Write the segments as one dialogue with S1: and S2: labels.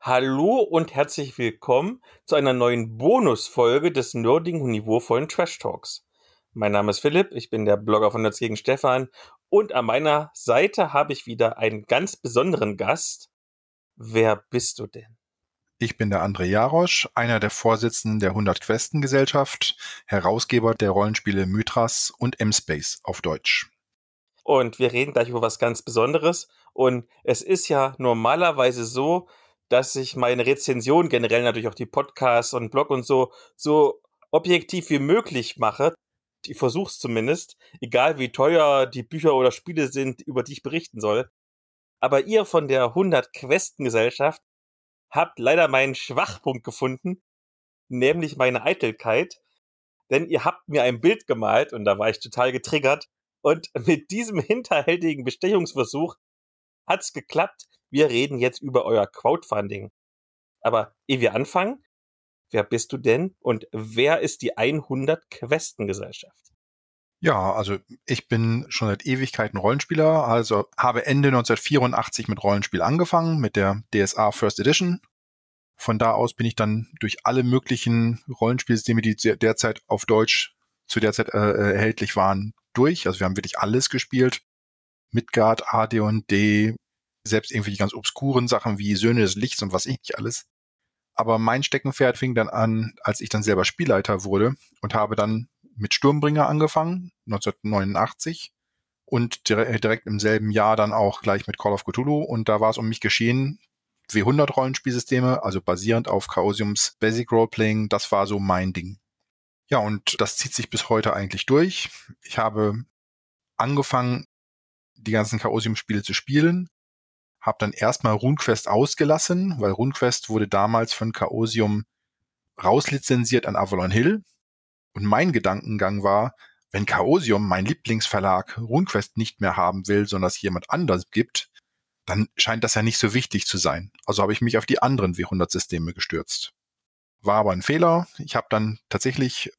S1: Hallo und herzlich willkommen zu einer neuen Bonusfolge des nerdigen und niveauvollen Trash Talks. Mein Name ist Philipp, ich bin der Blogger von Nerds gegen Stefan und an meiner Seite habe ich wieder einen ganz besonderen Gast. Wer bist du denn?
S2: Ich bin der André Jarosch, einer der Vorsitzenden der 100 Questen Gesellschaft, Herausgeber der Rollenspiele Mythras und M-Space auf Deutsch.
S1: Und wir reden gleich über was ganz Besonderes. Und es ist ja normalerweise so, dass ich meine Rezension generell natürlich auch die Podcasts und Blog und so so objektiv wie möglich mache. Ich versuche es zumindest, egal wie teuer die Bücher oder Spiele sind, über die ich berichten soll. Aber ihr von der 100 Questen Gesellschaft habt leider meinen Schwachpunkt gefunden, nämlich meine Eitelkeit. Denn ihr habt mir ein Bild gemalt und da war ich total getriggert. Und mit diesem hinterhältigen Bestechungsversuch hat's geklappt. Wir reden jetzt über euer Crowdfunding. Aber ehe wir anfangen, wer bist du denn und wer ist die 100 Questen Gesellschaft?
S2: Ja, also ich bin schon seit Ewigkeiten Rollenspieler, also habe Ende 1984 mit Rollenspiel angefangen, mit der DSA First Edition. Von da aus bin ich dann durch alle möglichen Rollenspielsysteme, die derzeit auf Deutsch zu der Zeit äh, erhältlich waren, durch. Also wir haben wirklich alles gespielt. Midgard, AD&D, selbst irgendwelche ganz obskuren Sachen wie Söhne des Lichts und was ich nicht alles. Aber mein Steckenpferd fing dann an, als ich dann selber Spielleiter wurde und habe dann mit Sturmbringer angefangen, 1989 und direkt im selben Jahr dann auch gleich mit Call of Cthulhu und da war es um mich geschehen, W100 Rollenspielsysteme, also basierend auf Chaosiums Basic Roleplaying, das war so mein Ding. Ja, und das zieht sich bis heute eigentlich durch. Ich habe angefangen, die ganzen Chaosium-Spiele zu spielen, habe dann erstmal RuneQuest ausgelassen, weil RuneQuest wurde damals von Chaosium rauslizenziert an Avalon Hill und mein Gedankengang war, wenn Chaosium, mein Lieblingsverlag, RuneQuest nicht mehr haben will, sondern es jemand anders gibt, dann scheint das ja nicht so wichtig zu sein. Also habe ich mich auf die anderen W100-Systeme gestürzt. War aber ein Fehler. Ich habe dann tatsächlich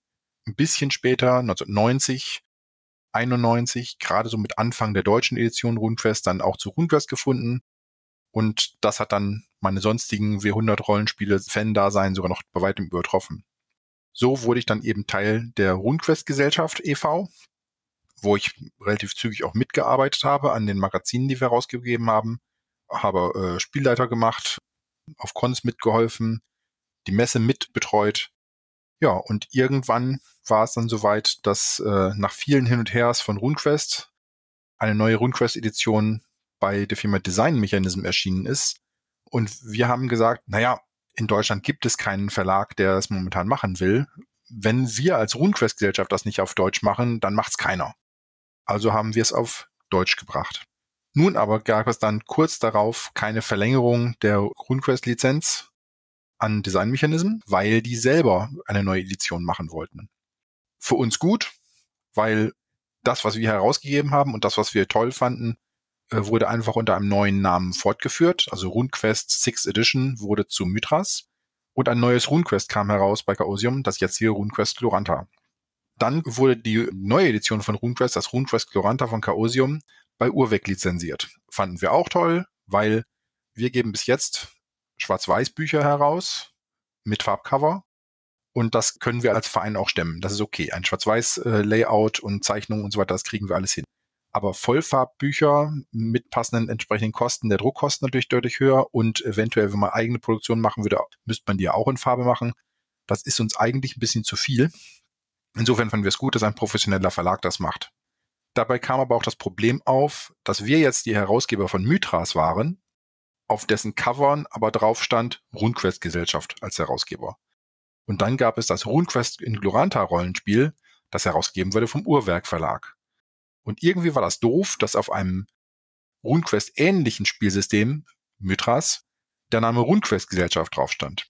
S2: ein bisschen später, 1990, 91, gerade so mit Anfang der deutschen Edition RuneQuest, dann auch zu RuneQuest gefunden. Und das hat dann meine sonstigen W100-Rollenspiele Fan-Dasein sogar noch bei weitem übertroffen. So wurde ich dann eben Teil der RuneQuest-Gesellschaft e.V., wo ich relativ zügig auch mitgearbeitet habe an den Magazinen, die wir rausgegeben haben, habe äh, Spielleiter gemacht, auf Cons mitgeholfen, die Messe mitbetreut. Ja, und irgendwann war es dann soweit, dass äh, nach vielen Hin und Hers von RuneQuest eine neue RuneQuest-Edition bei der Firma Design Mechanism erschienen ist. Und wir haben gesagt, naja, in Deutschland gibt es keinen Verlag, der das momentan machen will. Wenn wir als RuneQuest-Gesellschaft das nicht auf Deutsch machen, dann macht's keiner. Also haben wir es auf Deutsch gebracht. Nun aber gab es dann kurz darauf keine Verlängerung der RuneQuest-Lizenz an Design Mechanism, weil die selber eine neue Edition machen wollten. Für uns gut, weil das, was wir herausgegeben haben und das, was wir toll fanden, wurde einfach unter einem neuen Namen fortgeführt. Also RuneQuest 6 Edition wurde zu Mythras und ein neues RuneQuest kam heraus bei Chaosium, das jetzt hier RuneQuest Gloranta. Dann wurde die neue Edition von RuneQuest, das RuneQuest Gloranta von Chaosium, bei Urweg lizenziert. Fanden wir auch toll, weil wir geben bis jetzt Schwarz-Weiß-Bücher heraus mit Farbcover und das können wir als Verein auch stemmen. Das ist okay. Ein Schwarz-Weiß-Layout äh, und Zeichnung und so weiter, das kriegen wir alles hin. Aber Vollfarbbücher mit passenden entsprechenden Kosten, der Druckkosten natürlich deutlich höher und eventuell, wenn man eigene Produktion machen würde, müsste man die ja auch in Farbe machen. Das ist uns eigentlich ein bisschen zu viel. Insofern fanden wir es gut, dass ein professioneller Verlag das macht. Dabei kam aber auch das Problem auf, dass wir jetzt die Herausgeber von Mythras waren, auf dessen Covern aber drauf stand RuneQuest Gesellschaft als Herausgeber. Und dann gab es das RuneQuest in Gloranta Rollenspiel, das herausgegeben wurde vom Uhrwerk Verlag. Und irgendwie war das doof, dass auf einem RuneQuest ähnlichen Spielsystem, Mythras, der Name RuneQuest Gesellschaft drauf stand.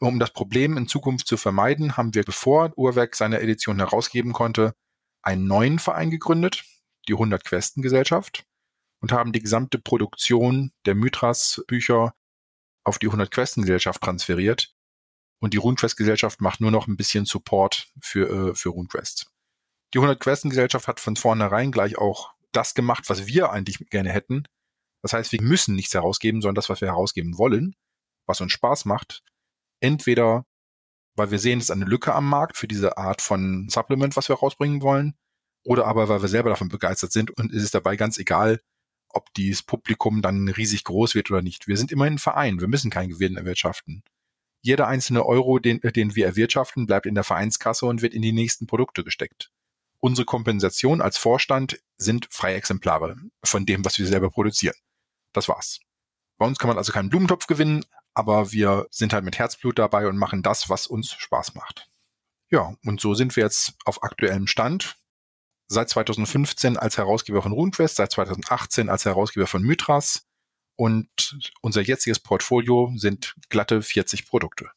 S2: Um das Problem in Zukunft zu vermeiden, haben wir, bevor Uhrwerk seine Edition herausgeben konnte, einen neuen Verein gegründet, die 100 Questen Gesellschaft, und haben die gesamte Produktion der Mythras Bücher auf die 100 Questen Gesellschaft transferiert. Und die RuneQuest Gesellschaft macht nur noch ein bisschen Support für, äh, für RuneQuest. Die 100 Questen Gesellschaft hat von vornherein gleich auch das gemacht, was wir eigentlich gerne hätten. Das heißt, wir müssen nichts herausgeben, sondern das, was wir herausgeben wollen. was uns Spaß macht. Entweder, weil wir sehen, es ist eine Lücke am Markt für diese Art von Supplement, was wir rausbringen wollen, oder aber, weil wir selber davon begeistert sind und es ist dabei ganz egal, ob dieses Publikum dann riesig groß wird oder nicht. Wir sind immer ein Verein, wir müssen keinen Gewinn erwirtschaften. Jeder einzelne Euro, den, den wir erwirtschaften, bleibt in der Vereinskasse und wird in die nächsten Produkte gesteckt. Unsere Kompensation als Vorstand sind freie Exemplare von dem, was wir selber produzieren. Das war's. Bei uns kann man also keinen Blumentopf gewinnen, aber wir sind halt mit Herzblut dabei und machen das, was uns Spaß macht. Ja, und so sind wir jetzt auf aktuellem Stand seit 2015 als Herausgeber von RuneQuest, seit 2018 als Herausgeber von Mythras und unser jetziges Portfolio sind glatte 40 Produkte.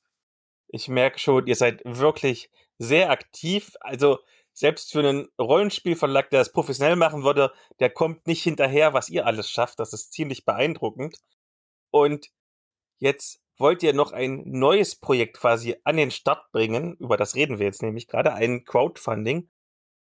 S1: Ich merke schon, ihr seid wirklich sehr aktiv. Also selbst für einen Rollenspielverlag, der das professionell machen würde, der kommt nicht hinterher, was ihr alles schafft. Das ist ziemlich beeindruckend. Und jetzt wollt ihr noch ein neues Projekt quasi an den Start bringen. Über das reden wir jetzt nämlich gerade, ein Crowdfunding.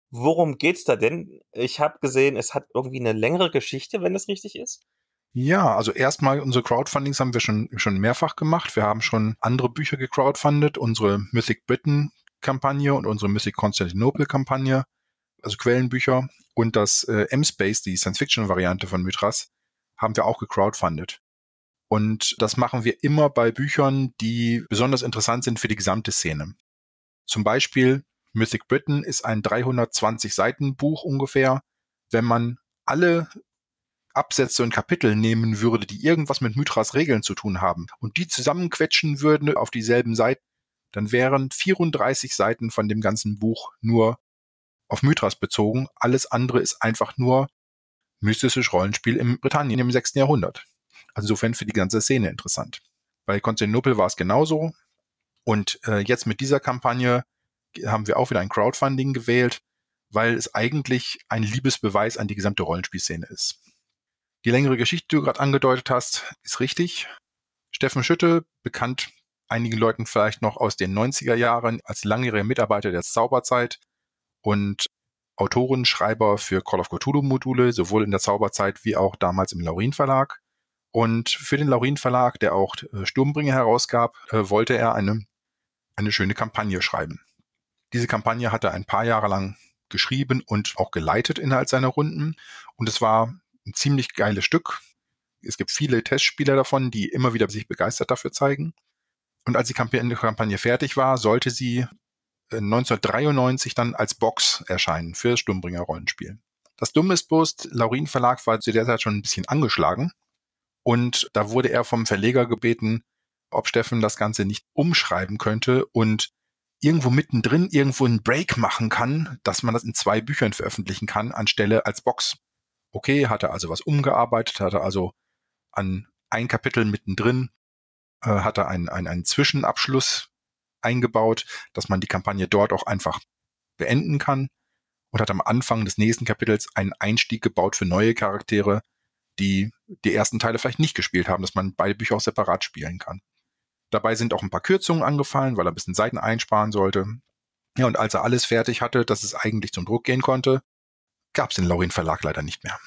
S1: Worum geht's da denn? Ich habe gesehen, es hat irgendwie eine längere Geschichte, wenn das richtig ist.
S2: Ja, also erstmal unsere Crowdfundings haben wir schon, schon mehrfach gemacht. Wir haben schon andere Bücher gecrowdfundet, unsere Mythic Britain Kampagne und unsere Mythic Constantinople Kampagne, also Quellenbücher und das äh, M-Space, die Science-Fiction-Variante von Mythras, haben wir auch gecrowdfundet. Und das machen wir immer bei Büchern, die besonders interessant sind für die gesamte Szene. Zum Beispiel Mythic Britain ist ein 320 Seiten Buch ungefähr. Wenn man alle Absätze und Kapitel nehmen würde, die irgendwas mit Mythras Regeln zu tun haben und die zusammenquetschen würden auf dieselben Seiten, dann wären 34 Seiten von dem ganzen Buch nur auf Mythras bezogen. Alles andere ist einfach nur mystisches Rollenspiel im Britannien im 6. Jahrhundert. Also insofern für die ganze Szene interessant. Bei Konstantinopel war es genauso. Und äh, jetzt mit dieser Kampagne haben wir auch wieder ein Crowdfunding gewählt, weil es eigentlich ein Liebesbeweis an die gesamte Rollenspielszene ist. Die längere Geschichte, die du gerade angedeutet hast, ist richtig. Steffen Schütte, bekannt einigen Leuten vielleicht noch aus den 90er Jahren als langjähriger Mitarbeiter der Zauberzeit und Autoren, Schreiber für Call of Cthulhu Module, sowohl in der Zauberzeit wie auch damals im Laurin Verlag. Und für den Laurin Verlag, der auch äh, Sturmbringer herausgab, äh, wollte er eine, eine schöne Kampagne schreiben. Diese Kampagne hat er ein paar Jahre lang geschrieben und auch geleitet innerhalb seiner Runden. Und es war ein ziemlich geiles Stück. Es gibt viele Testspieler davon, die immer wieder sich begeistert dafür zeigen. Und als die Kampagne fertig war, sollte sie 1993 äh, dann als Box erscheinen für das Stummbringer Rollenspiel. Das Dumme ist bloß, Laurin Verlag war zu der Zeit schon ein bisschen angeschlagen und da wurde er vom Verleger gebeten, ob Steffen das Ganze nicht umschreiben könnte und irgendwo mittendrin irgendwo einen Break machen kann, dass man das in zwei Büchern veröffentlichen kann, anstelle als Box. Okay, hat er also was umgearbeitet, hat er also an ein Kapitel mittendrin, äh, hat er einen, einen, einen Zwischenabschluss eingebaut, dass man die Kampagne dort auch einfach beenden kann und hat am Anfang des nächsten Kapitels einen Einstieg gebaut für neue Charaktere, die die ersten Teile vielleicht nicht gespielt haben, dass man beide Bücher auch separat spielen kann. Dabei sind auch ein paar Kürzungen angefallen, weil er ein bisschen Seiten einsparen sollte. Ja, und als er alles fertig hatte, dass es eigentlich zum Druck gehen konnte, gab es den Laurin Verlag leider nicht mehr.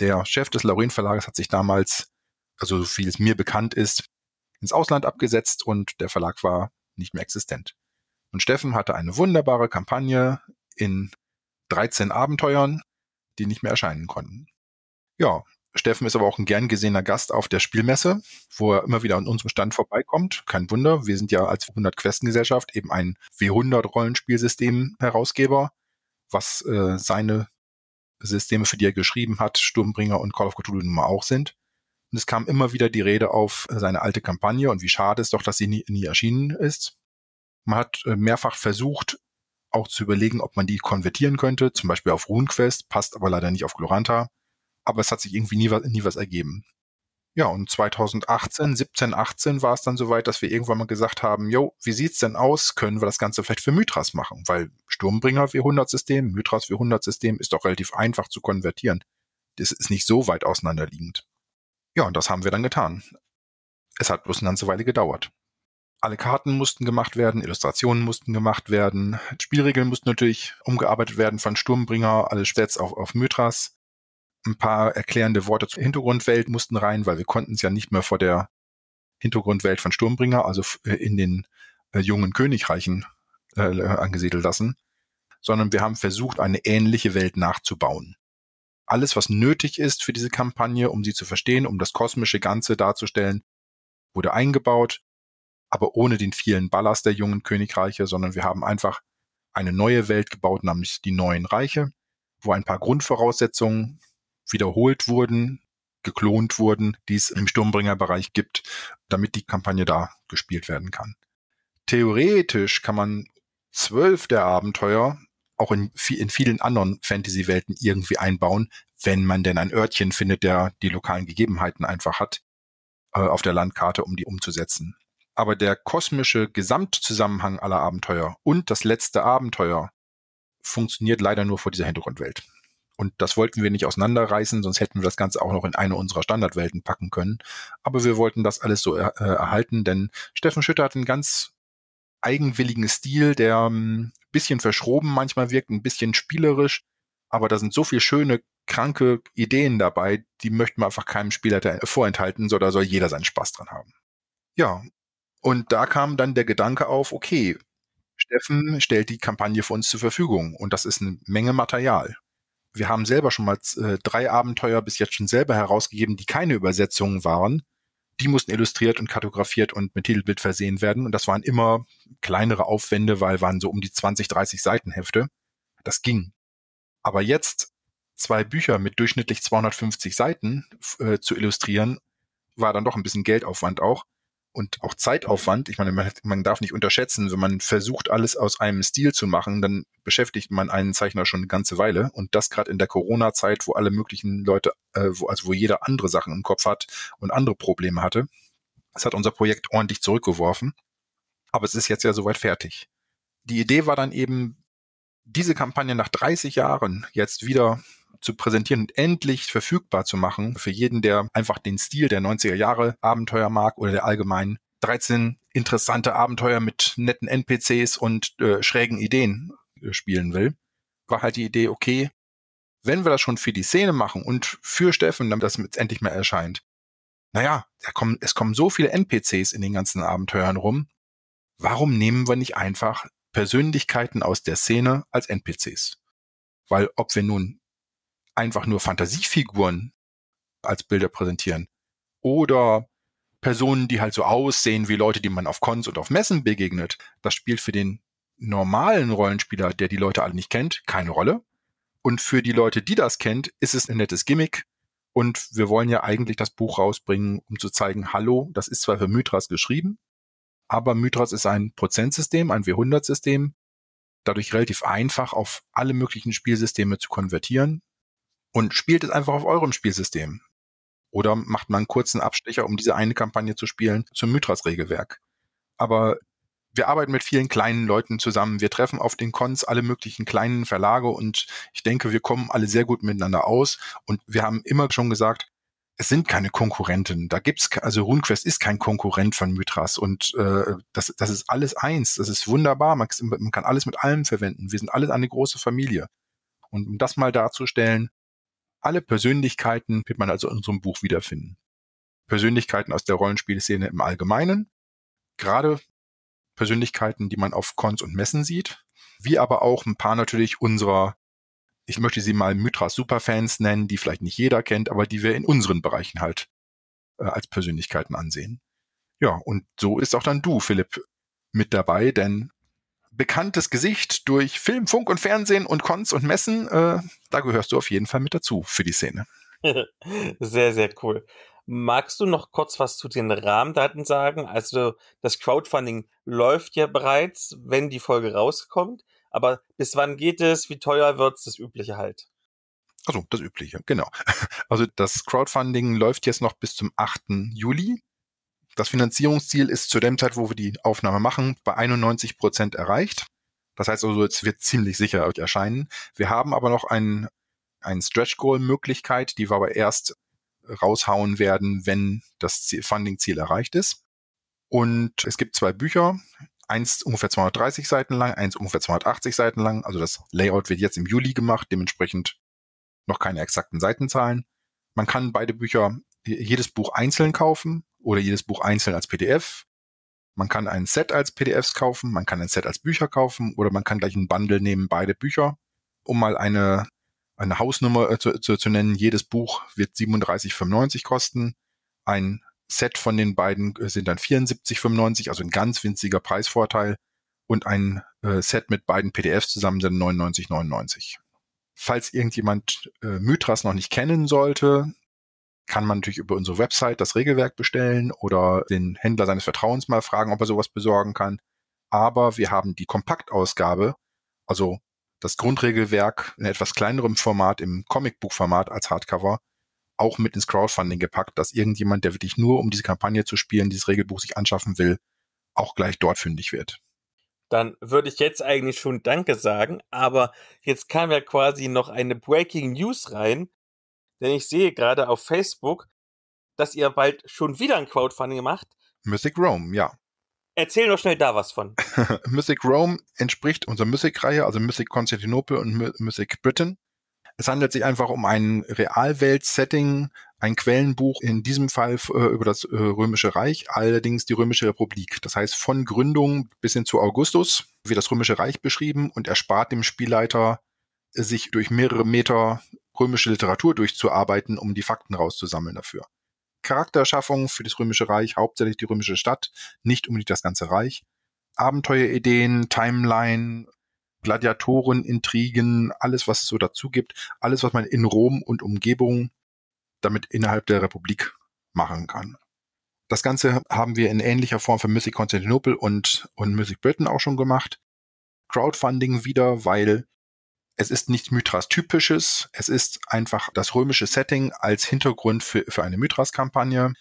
S2: Der Chef des Laurin Verlages hat sich damals, also so viel es mir bekannt ist, ins Ausland abgesetzt und der Verlag war nicht mehr existent. Und Steffen hatte eine wunderbare Kampagne in 13 Abenteuern, die nicht mehr erscheinen konnten. Ja, Steffen ist aber auch ein gern gesehener Gast auf der Spielmesse, wo er immer wieder an unserem Stand vorbeikommt. Kein Wunder, wir sind ja als 100 Questengesellschaft eben ein W100 Rollenspielsystem Herausgeber, was äh, seine Systeme, für die er geschrieben hat, Sturmbringer und Call of Cthulhu nun mal auch sind. Und es kam immer wieder die Rede auf seine alte Kampagne und wie schade es doch, dass sie nie, nie erschienen ist. Man hat äh, mehrfach versucht, auch zu überlegen, ob man die konvertieren könnte, zum Beispiel auf RuneQuest, passt aber leider nicht auf Gloranta aber es hat sich irgendwie nie, nie was ergeben. Ja, und 2018, 17, 18 war es dann soweit, dass wir irgendwann mal gesagt haben, jo, wie sieht's denn aus? Können wir das Ganze vielleicht für Mythras machen? Weil Sturmbringer W100-System, Mythras W100-System ist doch relativ einfach zu konvertieren. Das ist nicht so weit auseinanderliegend. Ja, und das haben wir dann getan. Es hat bloß eine ganze Weile gedauert. Alle Karten mussten gemacht werden, Illustrationen mussten gemacht werden, Spielregeln mussten natürlich umgearbeitet werden von Sturmbringer, alle Stats auf, auf Mythras ein paar erklärende Worte zur Hintergrundwelt mussten rein, weil wir konnten es ja nicht mehr vor der Hintergrundwelt von Sturmbringer, also äh, in den äh, jungen Königreichen äh, angesiedelt lassen, sondern wir haben versucht, eine ähnliche Welt nachzubauen. Alles, was nötig ist für diese Kampagne, um sie zu verstehen, um das kosmische Ganze darzustellen, wurde eingebaut, aber ohne den vielen Ballast der jungen Königreiche, sondern wir haben einfach eine neue Welt gebaut, nämlich die neuen Reiche, wo ein paar Grundvoraussetzungen wiederholt wurden, geklont wurden, die es im Sturmbringerbereich gibt, damit die Kampagne da gespielt werden kann. Theoretisch kann man zwölf der Abenteuer auch in, in vielen anderen Fantasy-Welten irgendwie einbauen, wenn man denn ein Örtchen findet, der die lokalen Gegebenheiten einfach hat äh, auf der Landkarte, um die umzusetzen. Aber der kosmische Gesamtzusammenhang aller Abenteuer und das letzte Abenteuer funktioniert leider nur vor dieser Hintergrundwelt. Und das wollten wir nicht auseinanderreißen, sonst hätten wir das Ganze auch noch in eine unserer Standardwelten packen können. Aber wir wollten das alles so er, äh, erhalten, denn Steffen Schütter hat einen ganz eigenwilligen Stil, der ähm, bisschen verschroben manchmal wirkt, ein bisschen spielerisch. Aber da sind so viele schöne, kranke Ideen dabei, die möchten wir einfach keinem Spieler vorenthalten, so da soll jeder seinen Spaß dran haben. Ja, und da kam dann der Gedanke auf, okay, Steffen stellt die Kampagne für uns zur Verfügung und das ist eine Menge Material. Wir haben selber schon mal äh, drei Abenteuer bis jetzt schon selber herausgegeben, die keine Übersetzungen waren. Die mussten illustriert und kartografiert und mit Titelbild versehen werden. Und das waren immer kleinere Aufwände, weil waren so um die 20, 30 Seitenhefte. Das ging. Aber jetzt zwei Bücher mit durchschnittlich 250 Seiten äh, zu illustrieren, war dann doch ein bisschen Geldaufwand auch und auch Zeitaufwand. Ich meine, man, man, darf nicht unterschätzen, wenn man versucht, alles aus einem Stil zu machen, dann beschäftigt man einen Zeichner schon eine ganze Weile. Und das gerade in der Corona-Zeit, wo alle möglichen Leute, äh, wo, also wo jeder andere Sachen im Kopf hat und andere Probleme hatte. Das hat unser Projekt ordentlich zurückgeworfen. Aber es ist jetzt ja soweit fertig. Die Idee war dann eben, diese Kampagne nach 30 Jahren jetzt wieder zu präsentieren und endlich verfügbar zu machen für jeden, der einfach den Stil der 90er Jahre Abenteuer mag oder der allgemein 13 interessante Abenteuer mit netten NPCs und äh, schrägen Ideen äh, spielen will, war halt die Idee, okay, wenn wir das schon für die Szene machen und für Steffen, damit das jetzt endlich mal erscheint, naja, kommen, es kommen so viele NPCs in den ganzen Abenteuern rum, warum nehmen wir nicht einfach Persönlichkeiten aus der Szene als NPCs? Weil ob wir nun einfach nur Fantasiefiguren als Bilder präsentieren oder Personen, die halt so aussehen wie Leute, die man auf Cons und auf Messen begegnet, das spielt für den normalen Rollenspieler, der die Leute alle nicht kennt, keine Rolle. Und für die Leute, die das kennt, ist es ein nettes Gimmick. Und wir wollen ja eigentlich das Buch rausbringen, um zu zeigen, hallo, das ist zwar für Mythras geschrieben, aber Mythras ist ein Prozentsystem, ein W100-System, dadurch relativ einfach auf alle möglichen Spielsysteme zu konvertieren und spielt es einfach auf eurem Spielsystem. Oder macht man einen kurzen Abstecher, um diese eine Kampagne zu spielen, zum Mythras-Regelwerk. Aber wir arbeiten mit vielen kleinen Leuten zusammen. Wir treffen auf den Cons alle möglichen kleinen Verlage und ich denke, wir kommen alle sehr gut miteinander aus. Und wir haben immer schon gesagt, es sind keine Konkurrenten. Da gibt's also RuneQuest ist kein Konkurrent von Mythras und äh, das, das ist alles eins. Das ist wunderbar. Man, man kann alles mit allem verwenden. Wir sind alles eine große Familie. Und um das mal darzustellen, alle Persönlichkeiten wird man also in unserem Buch wiederfinden. Persönlichkeiten aus der Rollenspielszene im Allgemeinen, gerade Persönlichkeiten, die man auf Cons und Messen sieht, wie aber auch ein paar natürlich unserer, ich möchte sie mal Mythras Superfans nennen, die vielleicht nicht jeder kennt, aber die wir in unseren Bereichen halt äh, als Persönlichkeiten ansehen. Ja, und so ist auch dann du, Philipp, mit dabei, denn bekanntes Gesicht durch Film, Funk und Fernsehen und Cons und Messen. Äh, da gehörst du auf jeden Fall mit dazu für die Szene.
S1: sehr, sehr cool. Magst du noch kurz was zu den Rahmendaten sagen? Also das Crowdfunding läuft ja bereits, wenn die Folge rauskommt. Aber bis wann geht es? Wie teuer wird es? Das Übliche halt.
S2: Also das Übliche, genau. Also das Crowdfunding läuft jetzt noch bis zum 8. Juli. Das Finanzierungsziel ist zu dem Zeit, wo wir die Aufnahme machen, bei 91 Prozent erreicht. Das heißt also, es wird ziemlich sicher erscheinen. Wir haben aber noch ein, ein Stretch Goal Möglichkeit, die wir aber erst raushauen werden, wenn das Funding-Ziel erreicht ist. Und es gibt zwei Bücher, eins ungefähr 230 Seiten lang, eins ungefähr 280 Seiten lang. Also das Layout wird jetzt im Juli gemacht, dementsprechend noch keine exakten Seitenzahlen. Man kann beide Bücher, jedes Buch einzeln kaufen oder jedes Buch einzeln als PDF. Man kann ein Set als PDFs kaufen, man kann ein Set als Bücher kaufen oder man kann gleich ein Bundle nehmen, beide Bücher. Um mal eine, eine Hausnummer äh, zu, zu, zu nennen, jedes Buch wird 37,95 kosten. Ein Set von den beiden äh, sind dann 74,95, also ein ganz winziger Preisvorteil. Und ein äh, Set mit beiden PDFs zusammen sind 99,99. Falls irgendjemand äh, Mythras noch nicht kennen sollte, kann man natürlich über unsere Website das Regelwerk bestellen oder den Händler seines Vertrauens mal fragen, ob er sowas besorgen kann. Aber wir haben die Kompaktausgabe, also das Grundregelwerk in etwas kleinerem Format, im Comicbuchformat als Hardcover, auch mit ins Crowdfunding gepackt, dass irgendjemand, der wirklich nur um diese Kampagne zu spielen, dieses Regelbuch sich anschaffen will, auch gleich dort fündig wird.
S1: Dann würde ich jetzt eigentlich schon Danke sagen, aber jetzt kam ja quasi noch eine Breaking News rein, denn ich sehe gerade auf Facebook, dass ihr bald schon wieder ein Crowdfunding macht.
S2: Mythic Rome, ja.
S1: Erzähl noch schnell da was von.
S2: Mythic Rome entspricht unserer Mythic-Reihe, also Mythic Konstantinopel und Mythic Britain. Es handelt sich einfach um ein Realwelt-Setting, ein Quellenbuch, in diesem Fall äh, über das äh, Römische Reich, allerdings die Römische Republik. Das heißt, von Gründung bis hin zu Augustus wird das Römische Reich beschrieben und erspart dem Spielleiter, sich durch mehrere Meter römische Literatur durchzuarbeiten, um die Fakten rauszusammeln dafür. Charakterschaffung für das Römische Reich, hauptsächlich die römische Stadt, nicht unbedingt das ganze Reich. Abenteuerideen, Timeline, Gladiatoren, Intrigen, alles, was es so dazu gibt, alles, was man in Rom und Umgebung damit innerhalb der Republik machen kann. Das Ganze haben wir in ähnlicher Form für Mythic Constantinople und, und Mythic Britain auch schon gemacht. Crowdfunding wieder, weil es ist nicht Mythras typisches, es ist einfach das römische Setting als Hintergrund für, für eine Mythras-Kampagne.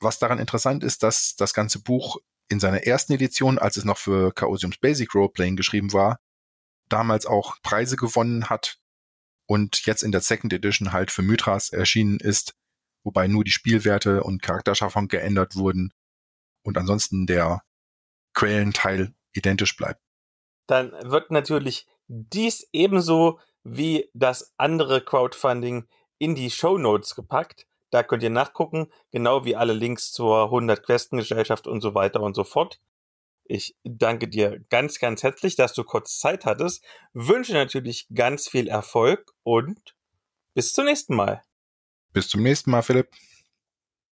S2: Was daran interessant ist, dass das ganze Buch in seiner ersten Edition, als es noch für Chaosiums Basic Roleplaying geschrieben war, damals auch Preise gewonnen hat und jetzt in der Second Edition halt für Mythras erschienen ist, wobei nur die Spielwerte und Charakterschaffung geändert wurden und ansonsten der Quellenteil identisch bleibt.
S1: Dann wird natürlich dies ebenso wie das andere Crowdfunding in die Show Notes gepackt. Da könnt ihr nachgucken, genau wie alle Links zur 100 Questengesellschaft und so weiter und so fort. Ich danke dir ganz, ganz herzlich, dass du kurz Zeit hattest. Wünsche natürlich ganz viel Erfolg und bis zum nächsten Mal.
S2: Bis zum nächsten Mal, Philipp.